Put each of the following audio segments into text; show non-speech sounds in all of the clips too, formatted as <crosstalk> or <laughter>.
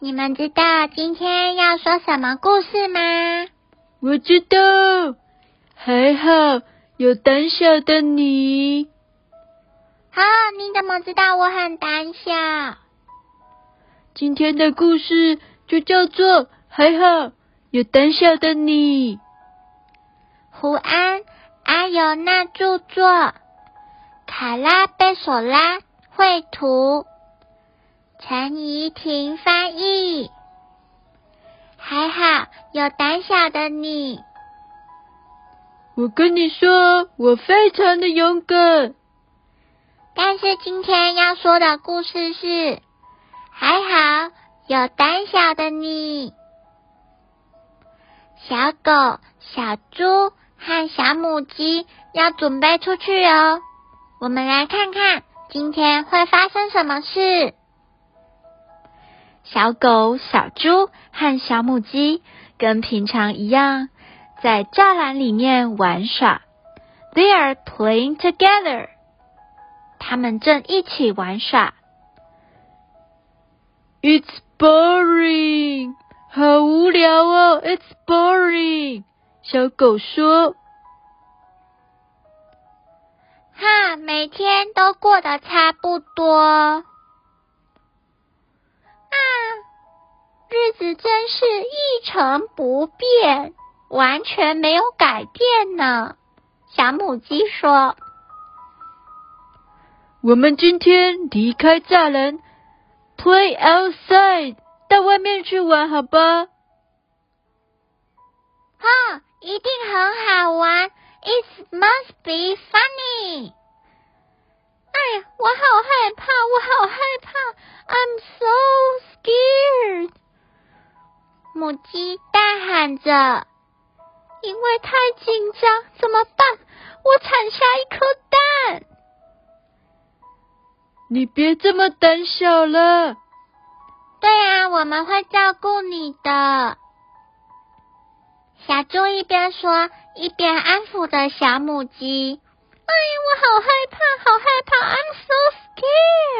你们知道今天要说什么故事吗？我知道，还好有胆小的你。啊，你怎么知道我很胆小？今天的故事就叫做《还好有胆小的你》。胡安·阿尤娜著作，卡拉贝索拉绘图。陈怡婷翻译，还好有胆小的你。我跟你说，我非常的勇敢。但是今天要说的故事是，还好有胆小的你。小狗、小猪和小母鸡要准备出去哦。我们来看看今天会发生什么事。小狗、小猪和小母鸡跟平常一样，在栅栏里面玩耍。They are playing together。他们正一起玩耍。It's boring，好无聊哦。It's boring。小狗说：“哈，每天都过得差不多。”日子真是一成不变，完全没有改变呢。小母鸡说：“我们今天离开栅栏，play outside，到外面去玩，好吧？”哈，一定很好玩。It must be funny。哎呀，我好害怕，我好害怕。母鸡大喊着：“因为太紧张，怎么办？我产下一颗蛋。”你别这么胆小了。对啊，我们会照顾你的。小猪一边说，一边安抚着小母鸡。哎呀，我好害怕，好害怕！I'm so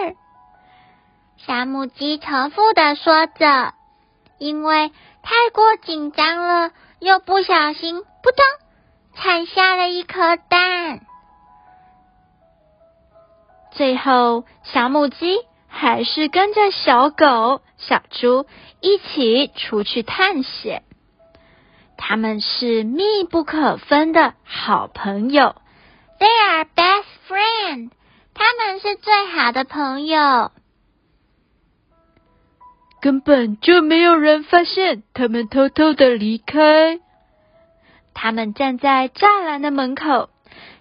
scared。小母鸡重复的说着，因为太过紧张了，又不小心扑通产下了一颗蛋。最后，小母鸡还是跟着小狗、小猪一起出去探险。他们是密不可分的好朋友。They are best friend。他们是最好的朋友。根本就没有人发现他们偷偷的离开。他们站在栅栏的门口，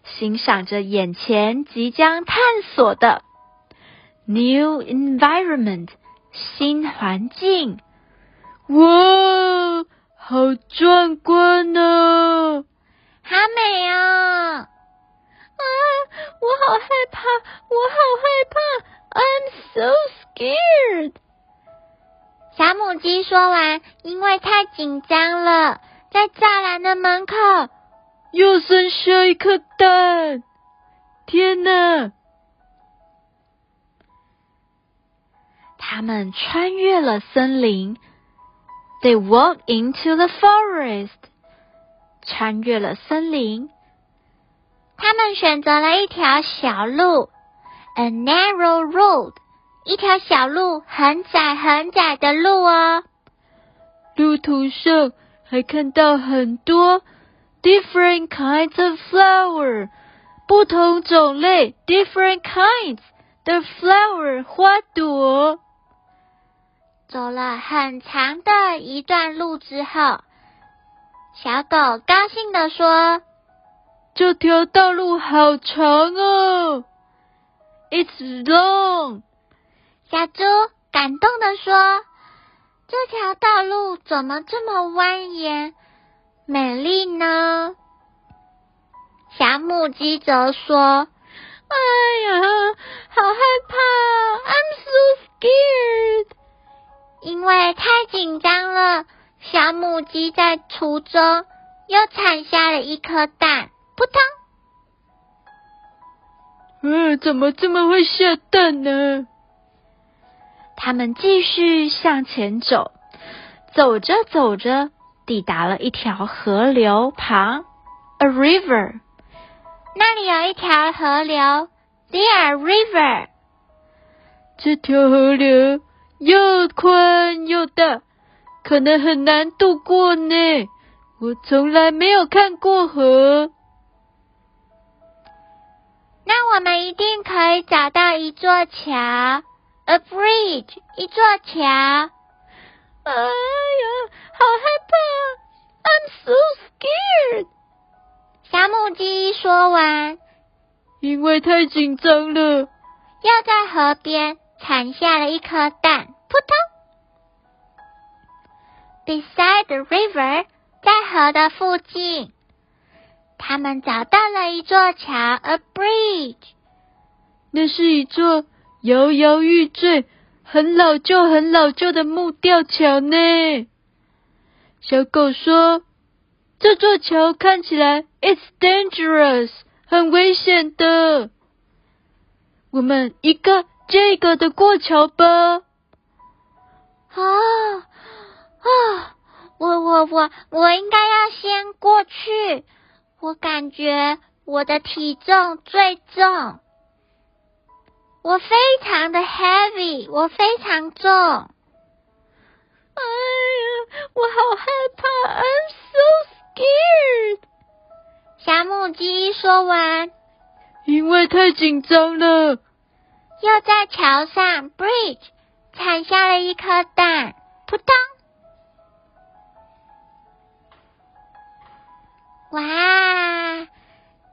欣赏着眼前即将探索的 new environment 新环境。哇，好壮观呢！好美哦！啊，我好害怕，我好害怕，I'm so scared。小母鸡说完，因为太紧张了，在栅栏的门口又生下一颗蛋。天哪！他们穿越了森林，They walk into the forest。穿越了森林。他们选择了一条小路，a narrow road，一条小路，很窄很窄的路哦。路途上还看到很多 different kinds of flower，不同种类 different kinds 的 flower 花朵。走了很长的一段路之后，小狗高兴地说。这条道路好长哦，It's long。小猪感动的说这条道路怎么这么蜿蜒美丽呢？小母鸡则说：“哎呀，好害怕！I'm so scared。因为太紧张了，小母鸡在途中又产下了一颗蛋，扑通！嗯，怎么这么会下蛋呢？”他们继续向前走，走着走着，抵达了一条河流旁，a river。那里有一条河流，there river。这条河流又宽又大，可能很难渡过呢。我从来没有看过河。那我们一定可以找到一座桥。A bridge，一座桥。哎呀，好害怕！I'm so scared。小母鸡说完，因为太紧张了，又在河边产下了一颗蛋，扑通。Beside the river，在河的附近，他们找到了一座桥，a bridge。那是一座。摇摇欲坠、很老旧、很老旧的木吊桥呢。小狗说：“这座桥看起来 it's dangerous，很危险的。我们一个接一个的过桥吧。”啊啊！我我我我应该要先过去。我感觉我的体重最重。我非常的 heavy，我非常重。哎呀，我好害怕，I'm so scared。小母鸡说完，因为太紧张了，又在桥上 bridge 产下了一颗蛋，扑通！哇，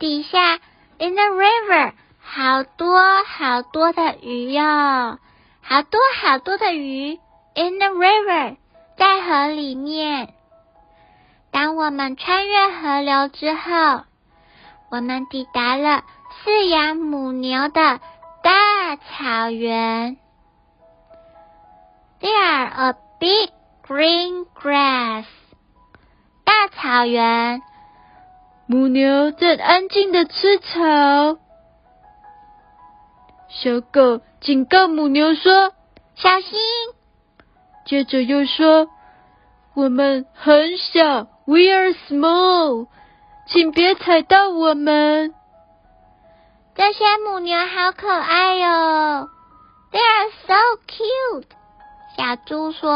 底下 in the river。好多好多的鱼哟，好多好多的鱼，in the river，在河里面。当我们穿越河流之后，我们抵达了饲养母牛的大草原。There a big green grass，大草原，母牛正安静的吃草。小狗警告母牛说：“小心！”接着又说：“我们很小，We are small，请别踩到我们。”这些母牛好可爱哟，They are so cute。小猪说：“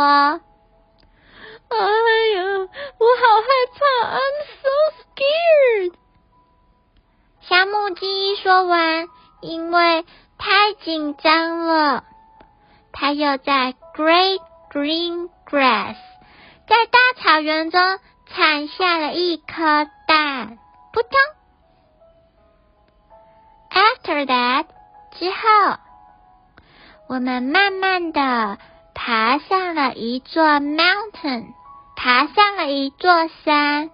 哎呀，我好害怕，I'm so scared。”小母鸡说完，因为。太紧张了，它又在 great green grass，在大草原中产下了一颗蛋，扑通。After that，之后，我们慢慢的爬上了一座 mountain，爬上了一座山，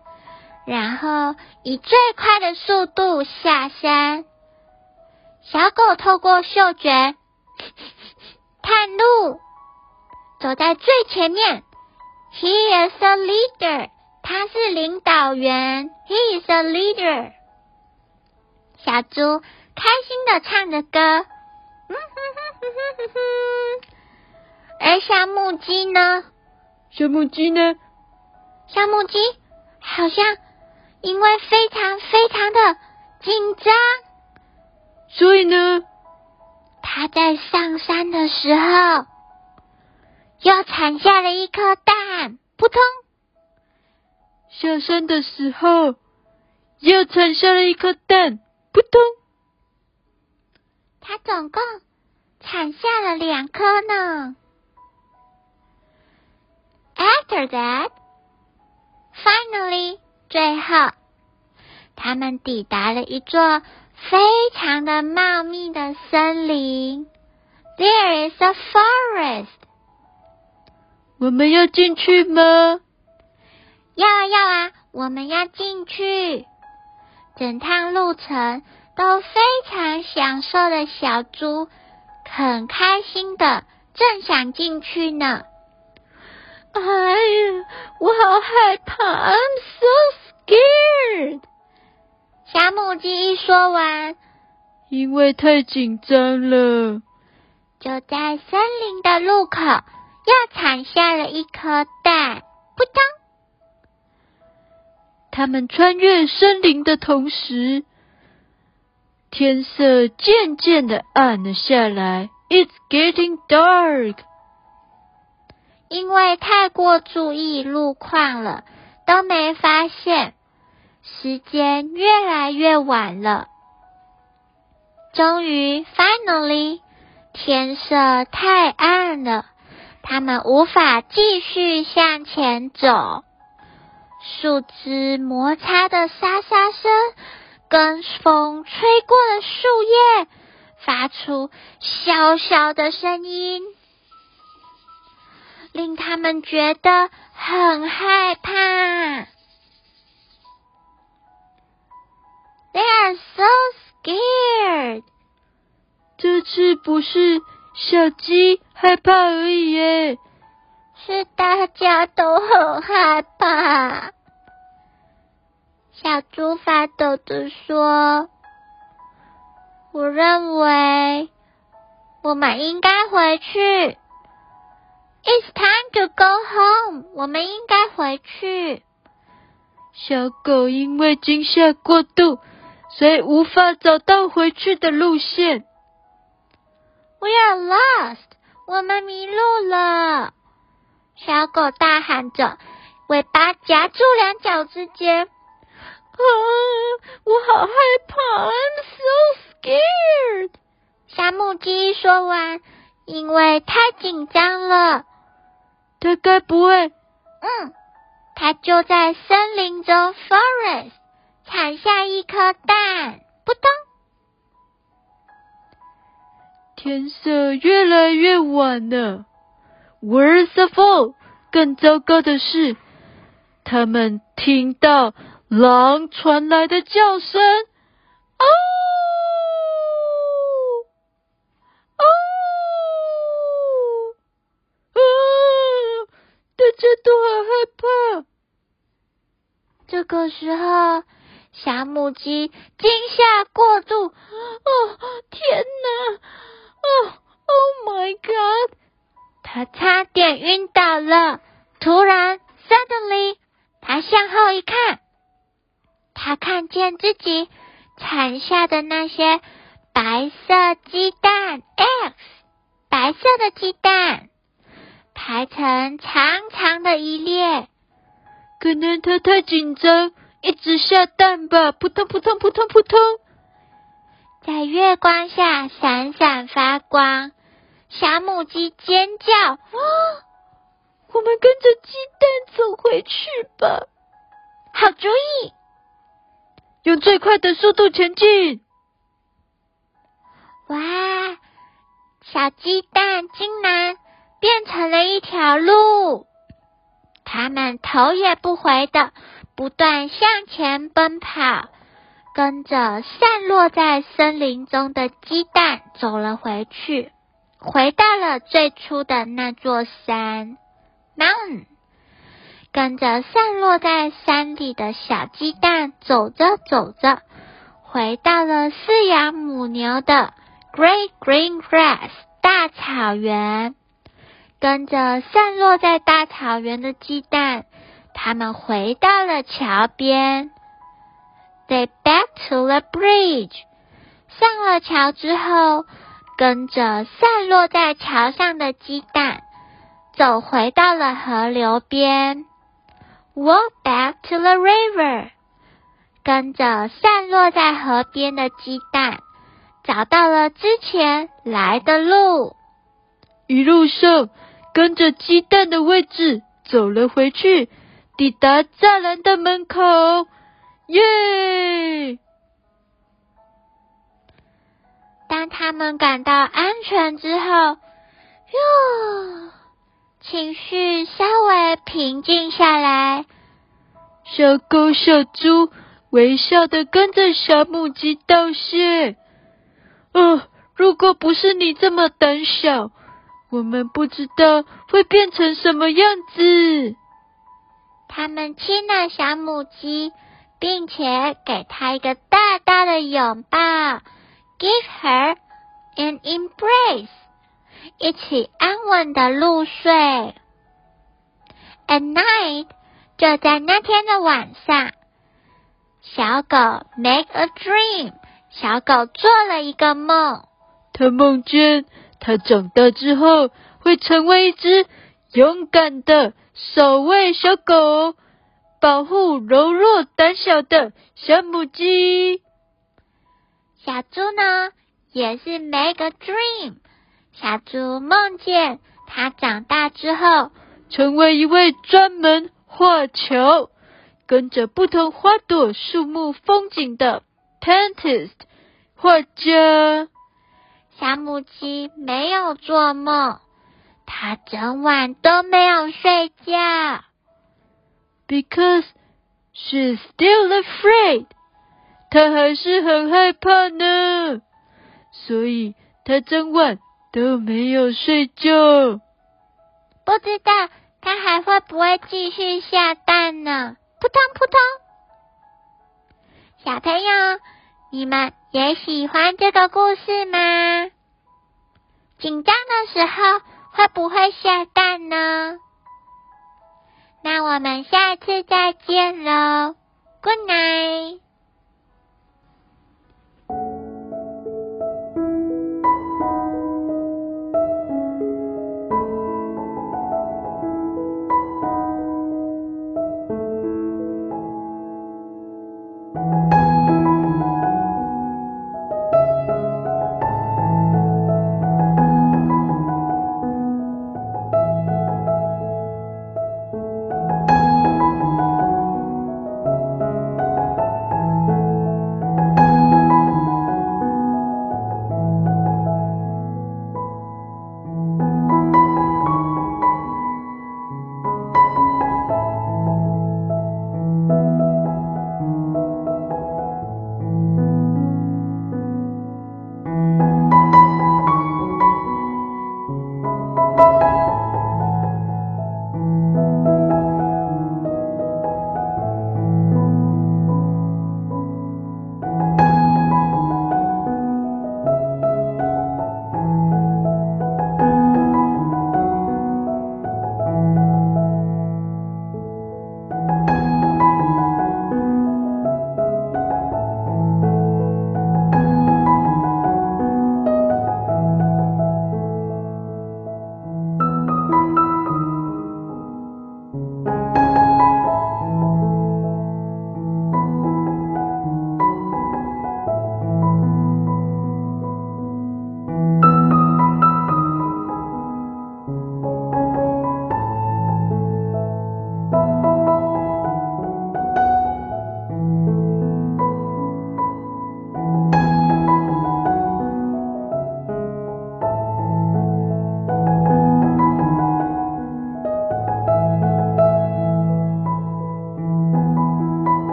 然后以最快的速度下山。小狗透过嗅觉 <coughs> 探路，走在最前面。He is a leader，他是领导员。He is a leader。小猪开心的唱着歌，嗯哼哼哼哼哼。而小母鸡呢？小母鸡呢？小母鸡好像因为非常非常的紧张。所以呢，他在上山的时候，又产下了一颗蛋，扑通；下山的时候，又产下了一颗蛋，扑通。他总共产下了两颗呢。After that, finally，最后，他们抵达了一座。非常的茂密的森林，There is a forest。我们要进去吗？要啊要啊，我们要进去。整趟路程都非常享受的小猪，很开心的，正想进去呢。哎呀，我好害怕，I'm so scared。小母鸡一说完，因为太紧张了，就在森林的路口又产下了一颗蛋，扑通！他们穿越森林的同时，天色渐渐的暗了下来。It's getting dark。因为太过注意路况了，都没发现时间越来越晚了。终于，finally，天色太暗了，他们无法继续向前走。树枝摩擦的沙沙声，跟风吹过的树叶发出萧萧的声音。令他们觉得很害怕。They are so scared。这次不是小鸡害怕而已耶，是大家都很害怕。小猪发抖的说：“我认为我们应该回去。” It's time to go home。我们应该回去。小狗因为惊吓过度，所以无法找到回去的路线。We are lost。我们迷路了。小狗大喊着，尾巴夹住两脚之间。啊，我好害怕，I'm so scared。小母鸡说完，因为太紧张了。他该不会？嗯，它就在森林中，forest 一颗蛋，扑通！天色越来越晚了，worse of all，更糟糕的是，他们听到狼传来的叫声，哦！这都好害怕。这个时候，小母鸡惊吓过度，哦，天哪！哦，Oh my God！它差点晕倒了。突然，Suddenly，它向后一看，它看见自己产下的那些白色鸡蛋 eggs，白色的鸡蛋。排成长长的一列，可能它太紧张，一直下蛋吧，扑通扑通扑通扑通，在月光下闪闪发光。小母鸡尖叫：“我们跟着鸡蛋走回去吧！”好主意，用最快的速度前进。哇，小鸡蛋竟然！变成了一条路，它们头也不回的不断向前奔跑，跟着散落在森林中的鸡蛋走了回去，回到了最初的那座山 mountain。跟着散落在山里的小鸡蛋走着走着，回到了饲养母牛的 Great Green Grass 大草原。跟着散落在大草原的鸡蛋，他们回到了桥边。They back to the bridge。上了桥之后，跟着散落在桥上的鸡蛋，走回到了河流边。Walk back to the river。跟着散落在河边的鸡蛋，找到了之前来的路。一路上。跟着鸡蛋的位置走了回去，抵达栅栏的门口，耶！当他们感到安全之后，哟，情绪稍微平静下来。小狗、小猪微笑的跟着小母鸡道谢。哦，如果不是你这么胆小，我们不知道会变成什么样子。他们亲了小母鸡，并且给它一个大大的拥抱，give her an embrace，一起安稳的入睡。At night，就在那天的晚上，小狗 make a dream，小狗做了一个梦。它梦见它长大之后会成为一只勇敢的。守卫小狗，保护柔弱胆小的小母鸡。小猪呢，也是 make a dream。小猪梦见它长大之后，成为一位专门画球、跟着不同花朵、树木、风景的 paintist 画家。小母鸡没有做梦。他整晚都没有睡觉，because she's still afraid。他还是很害怕呢，所以他整晚都没有睡觉。不知道他还会不会继续下蛋呢？扑通扑通。小朋友，你们也喜欢这个故事吗？紧张的时候。会不会下蛋呢？那我们下次再见喽，Good night。